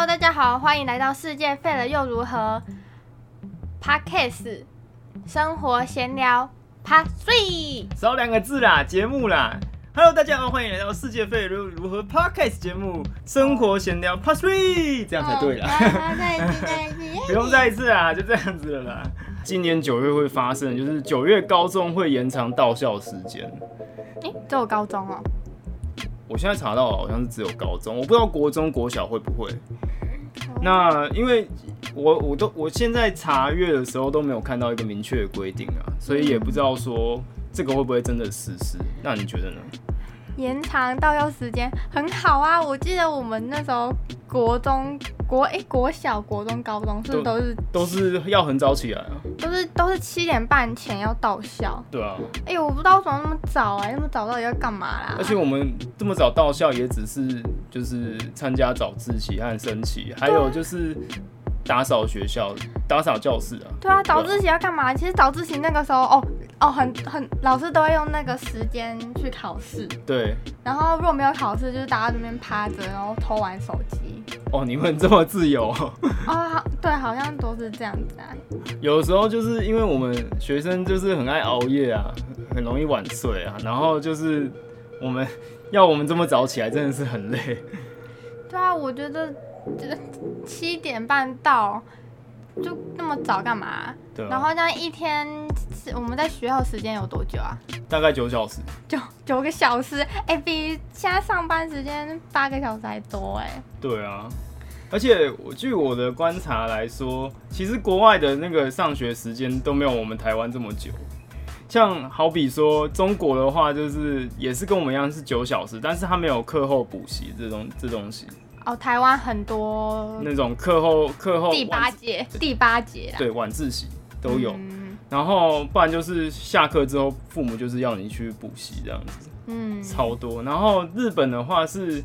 Hello，大家好，欢迎来到世界废了又如何 Podcast 生活闲聊 Part Three。少两个字啦，节目啦。Hello，大家好，欢迎来到世界废了又如何 Podcast 节目生活闲聊 Part Three，这样才对啦。好再一次，再。不用再一次啦，就这样子了啦。今年九月会发生，就是九月高中会延长到校时间。诶，只有高中哦。我现在查到好像是只有高中，我不知道国中、国小会不会。那因为我我都我现在查阅的时候都没有看到一个明确的规定啊，所以也不知道说这个会不会真的实施。那你觉得呢？延长到校时间很好啊！我记得我们那时候国中、国诶、国小、国中、高中是不是都是都是要很早起来啊？都是都是七点半前要到校。对啊，哎、我不知道为什么那么早哎、那么早到底要干嘛啦？而且我们这么早到校，也只是就是参加早自习和升旗，还有就是打扫学校、打扫教室啊。对啊，早自习要干嘛？其实早自习那个时候，哦哦，很很老师都会用那个时间去考试，对，然后如果没有考试，就是大家在那边趴着，然后偷玩手机。哦，你们这么自由。哦，对，好像都是这样子啊。有时候就是因为我们学生就是很爱熬夜啊，很容易晚睡啊，然后就是我们要我们这么早起来，真的是很累。对啊，我觉得这个七点半到，就那么早干嘛？对啊，然后这样一天是我们在学校时间有多久啊？大概九小时。九九个小时，哎、比现在上班时间八个小时还多哎、对啊，而且我据我的观察来说，其实国外的那个上学时间都没有我们台湾这么久。像好比说中国的话，就是也是跟我们一样是九小时，但是他没有课后补习这种这东西，哦，台湾很多那种课后课后第八晚节，第八节啦，对晚自习都有。嗯然后不然就是下课之后，父母就是要你去补习这样子，嗯，超多。然后日本的话是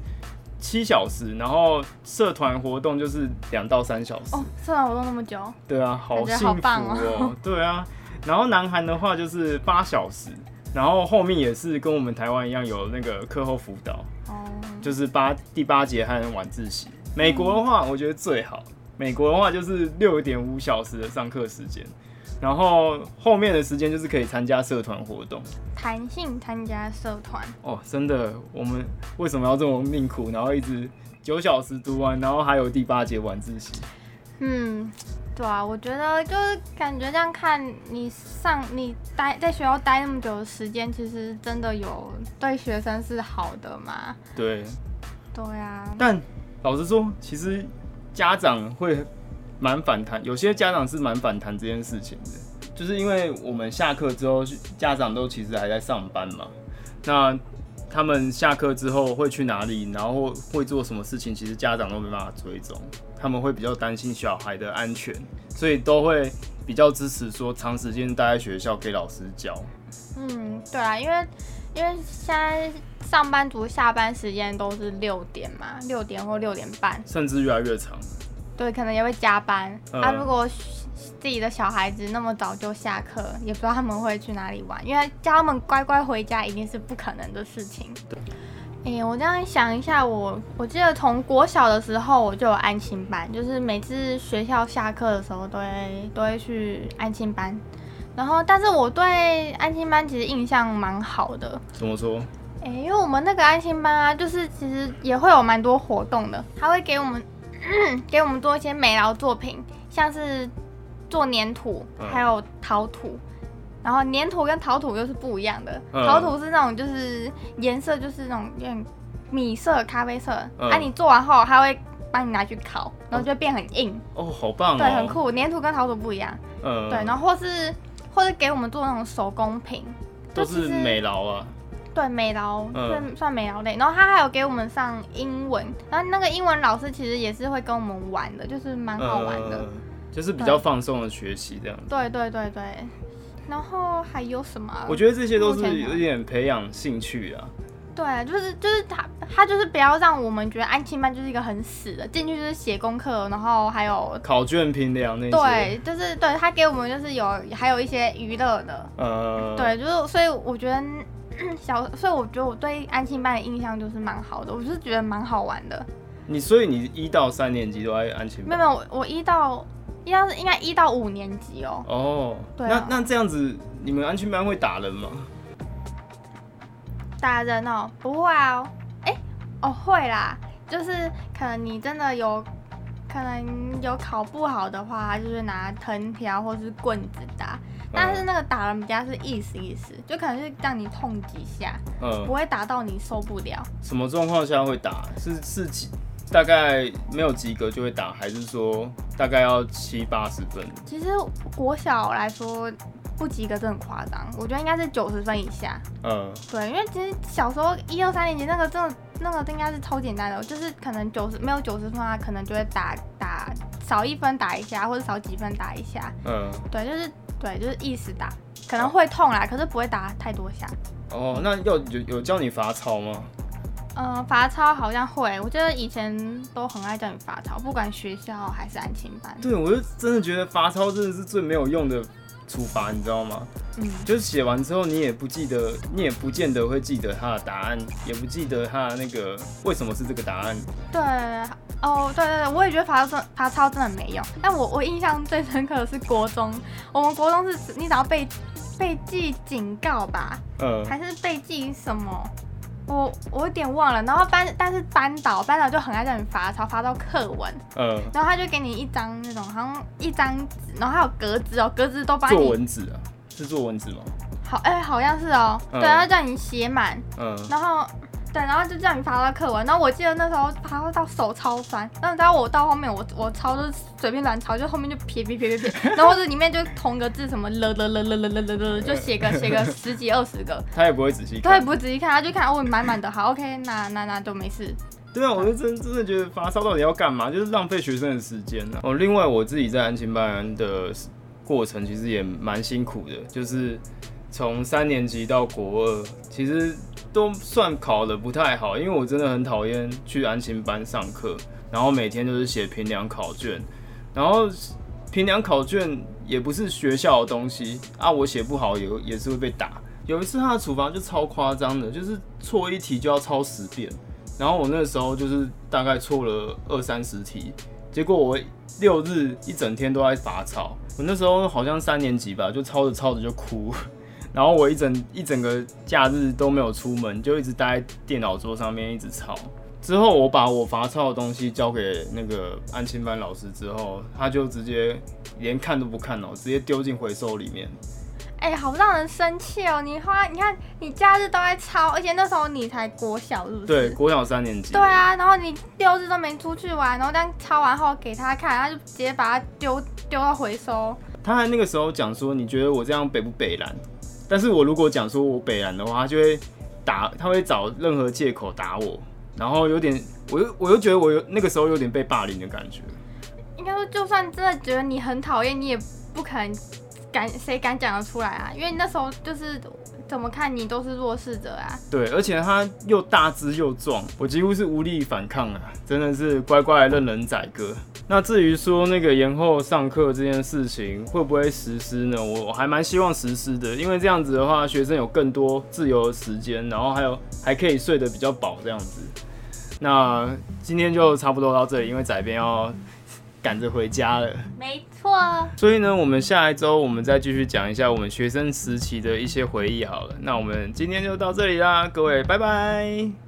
七小时，然后社团活动就是两到三小时。哦，社团活动那么久，对啊，好幸福哦。哦 对啊，然后南韩的话就是八小时，然后后面也是跟我们台湾一样有那个课后辅导，哦，就是八第八节和晚自习。美国的话，我觉得最好。美国的话就是六点五小时的上课时间，然后后面的时间就是可以参加社团活动。弹性参加社团，哦，真的，我们为什么要这么命苦，然后一直九小时读完，然后还有第八节晚自习？嗯，对啊，我觉得就是感觉这样看你上你待在学校待那么久的时间，其实真的有对学生是好的嘛？对，对啊，但老实说，其实家长会蛮反弹，有些家长是蛮反弹这件事情的，就是因为我们下课之后，家长都其实还在上班嘛，那他们下课之后会去哪里，然后会做什么事情，其实家长都没办法追踪，他们会比较担心小孩的安全，所以都会比较支持说长时间待在学校给老师教。嗯，对啊，因为因为现在上班族下班时间都是六点嘛，六点或六点半，甚至越来越长。对，可能也会加班。嗯啊，如果自己的小孩子那么早就下课，也不知道他们会去哪里玩，因为叫他们乖乖回家一定是不可能的事情。对哎、我这样想一下，我我记得从国小的时候我就有安心班，就是每次学校下课的时候都会都会去安心班。然后，但是我对安心班其实印象蛮好的，怎么说？哎、因为我们那个安心班啊，就是其实也会有蛮多活动的，他会给我们、给我们做一些美劳作品，像是做粘土，嗯还有陶土。然后粘土跟陶土又是不一样的，嗯陶土是那种就是颜色就是那种有点米色、咖啡色，嗯啊，你做完后他会帮你拿去烤，然后就会变很硬，哦，好棒哦！对，很。酷。粘土跟陶土不一样，嗯，对，然后或是或是给我们做那种手工品，都就是美劳啊。对美劳，嗯算算美劳类。然后他还有给我们上英文，然后那个英文老师其实也是会跟我们玩的，就是蛮好玩的。呃就是比较放松的学习这样子。对对对对。然后还有什么啊？我觉得这些都是有点培养兴趣啊。对，就是就是他他就是不要让我们觉得安亲班就是一个很死的，进去就是写功课，然后还有考卷评量那些。对，就是对他给我们就是有还有一些娱乐的，呃，对，就是所以我觉得 小，所以我觉得我对安亲班的印象就是蛮好的，我就是觉得蛮好玩的。你所以你一到三年级都在安亲班？没有没有，我我一到一到应该一到五年级哦。哦，对啊那那这样子，你们安全班会打人吗？打人哦，不会啊，哎、哦会啦，就是可能你真的有，可能有考不好的话，就是拿藤条或是棍子打，但是那个打人比较是意思意思，就可能是让你痛几下，嗯不，会打到你受不了。什么状况下会打？是是几大概没有及格就会打，还是说大概要七八十分？其实国小来说，不及格真的很夸张，我觉得应该是九十分以下。嗯，对，因为其实小时候一二三年级那个真的那个应该是超简单的，就是可能九十没有九十分的话，可能就会打打少一分打一下，或者少几分打一下。嗯，对，就是对，就是意识打，可能会痛啦，可是不会打太多下。哦，那要有有教你罚抄吗？嗯、罚抄好像会，我觉得以前都很爱叫你罚抄，不管学校还是安亲班。对，我就真的觉得罚抄真的是最没有用的处罚，你知道吗？嗯，就是写完之后你也不记得，你也不见得会记得他的答案，也不记得他的那个为什么是这个答案。对，哦，对对对，我也觉得罚抄罚抄真的没用。但我我印象最深刻的是国中，我们国中是你只要被被记警告吧，嗯，还是被记什么？我我有点忘了。然后班但是班导班导就很爱叫你罚抄，罚到课文，嗯，然后他就给你一张那种好像一张纸，然后还有格子哦，格子都帮作你文纸啊，是作文纸吗？好哎、好像是哦，嗯对，然后叫你写满，嗯，然后对，然后就叫你发到课文。然后我记得那时候罚到手超酸，然后你知道我到后面我我抄就是随便乱抄，就后面就撇撇撇撇撇，然后或者里面就同个字什么了了了了了了了了，就写个写个十几二十个，他也不会仔细他也看。不会仔细看，他就看哦满满的，好 OK，那那那就没事。对啊，我就真真的觉得发抄到底要干嘛？就是浪费学生的时间啊。哦，另外我自己在安亲班的过程其实也蛮辛苦的，就是从三年级到国二，其实都算考的不太好，因为我真的很讨厌去安心班上课，然后每天就是写评量考卷，然后评量考卷也不是学校的东西啊，我写不好也也是会被打。有一次他的处罚就超夸张的，就是错一题就要抄十遍。然后我那时候就是大概错了二三十题，结果我六日一整天都在罚抄。我那时候好像三年级吧，就抄着抄着就哭，然后我一整一整个假日都没有出门，就一直待在电脑桌上面一直抄。之后我把我罚抄的东西交给那个安亲班老师之后，他就直接连看都不看哦，直接丢进回收里面。哎、好让人生气哦！你花，你看你假日都在抄，而且那时候你才国小，是不是？对，国小三年级。对啊，然后你六日都没出去玩，然后这样抄完后给他看，他就直接把它丢丢到回收。他还那个时候讲说，你觉得我这样北不北蓝？但是我如果讲说我北然的话，他就会打，他会找任何借口打我，然后有点，我又我又觉得我有那个时候有点被霸凌的感觉。应该说，就算真的觉得你很讨厌，你也不可能敢谁敢讲得出来啊？因为你那时候就是怎么看你都是弱势者啊。对，而且他又大只又壮，我几乎是无力反抗啊，真的是乖乖任人宰割。那至于说那个延后上课这件事情会不会实施呢？我还蛮希望实施的，因为这样子的话，学生有更多自由的时间，然后还有还可以睡得比较饱这样子。那今天就差不多到这里，因为仔边要赶着回家了。没错，所以呢，我们下一周我们再继续讲一下我们学生时期的一些回忆好了。那我们今天就到这里啦，各位，拜拜。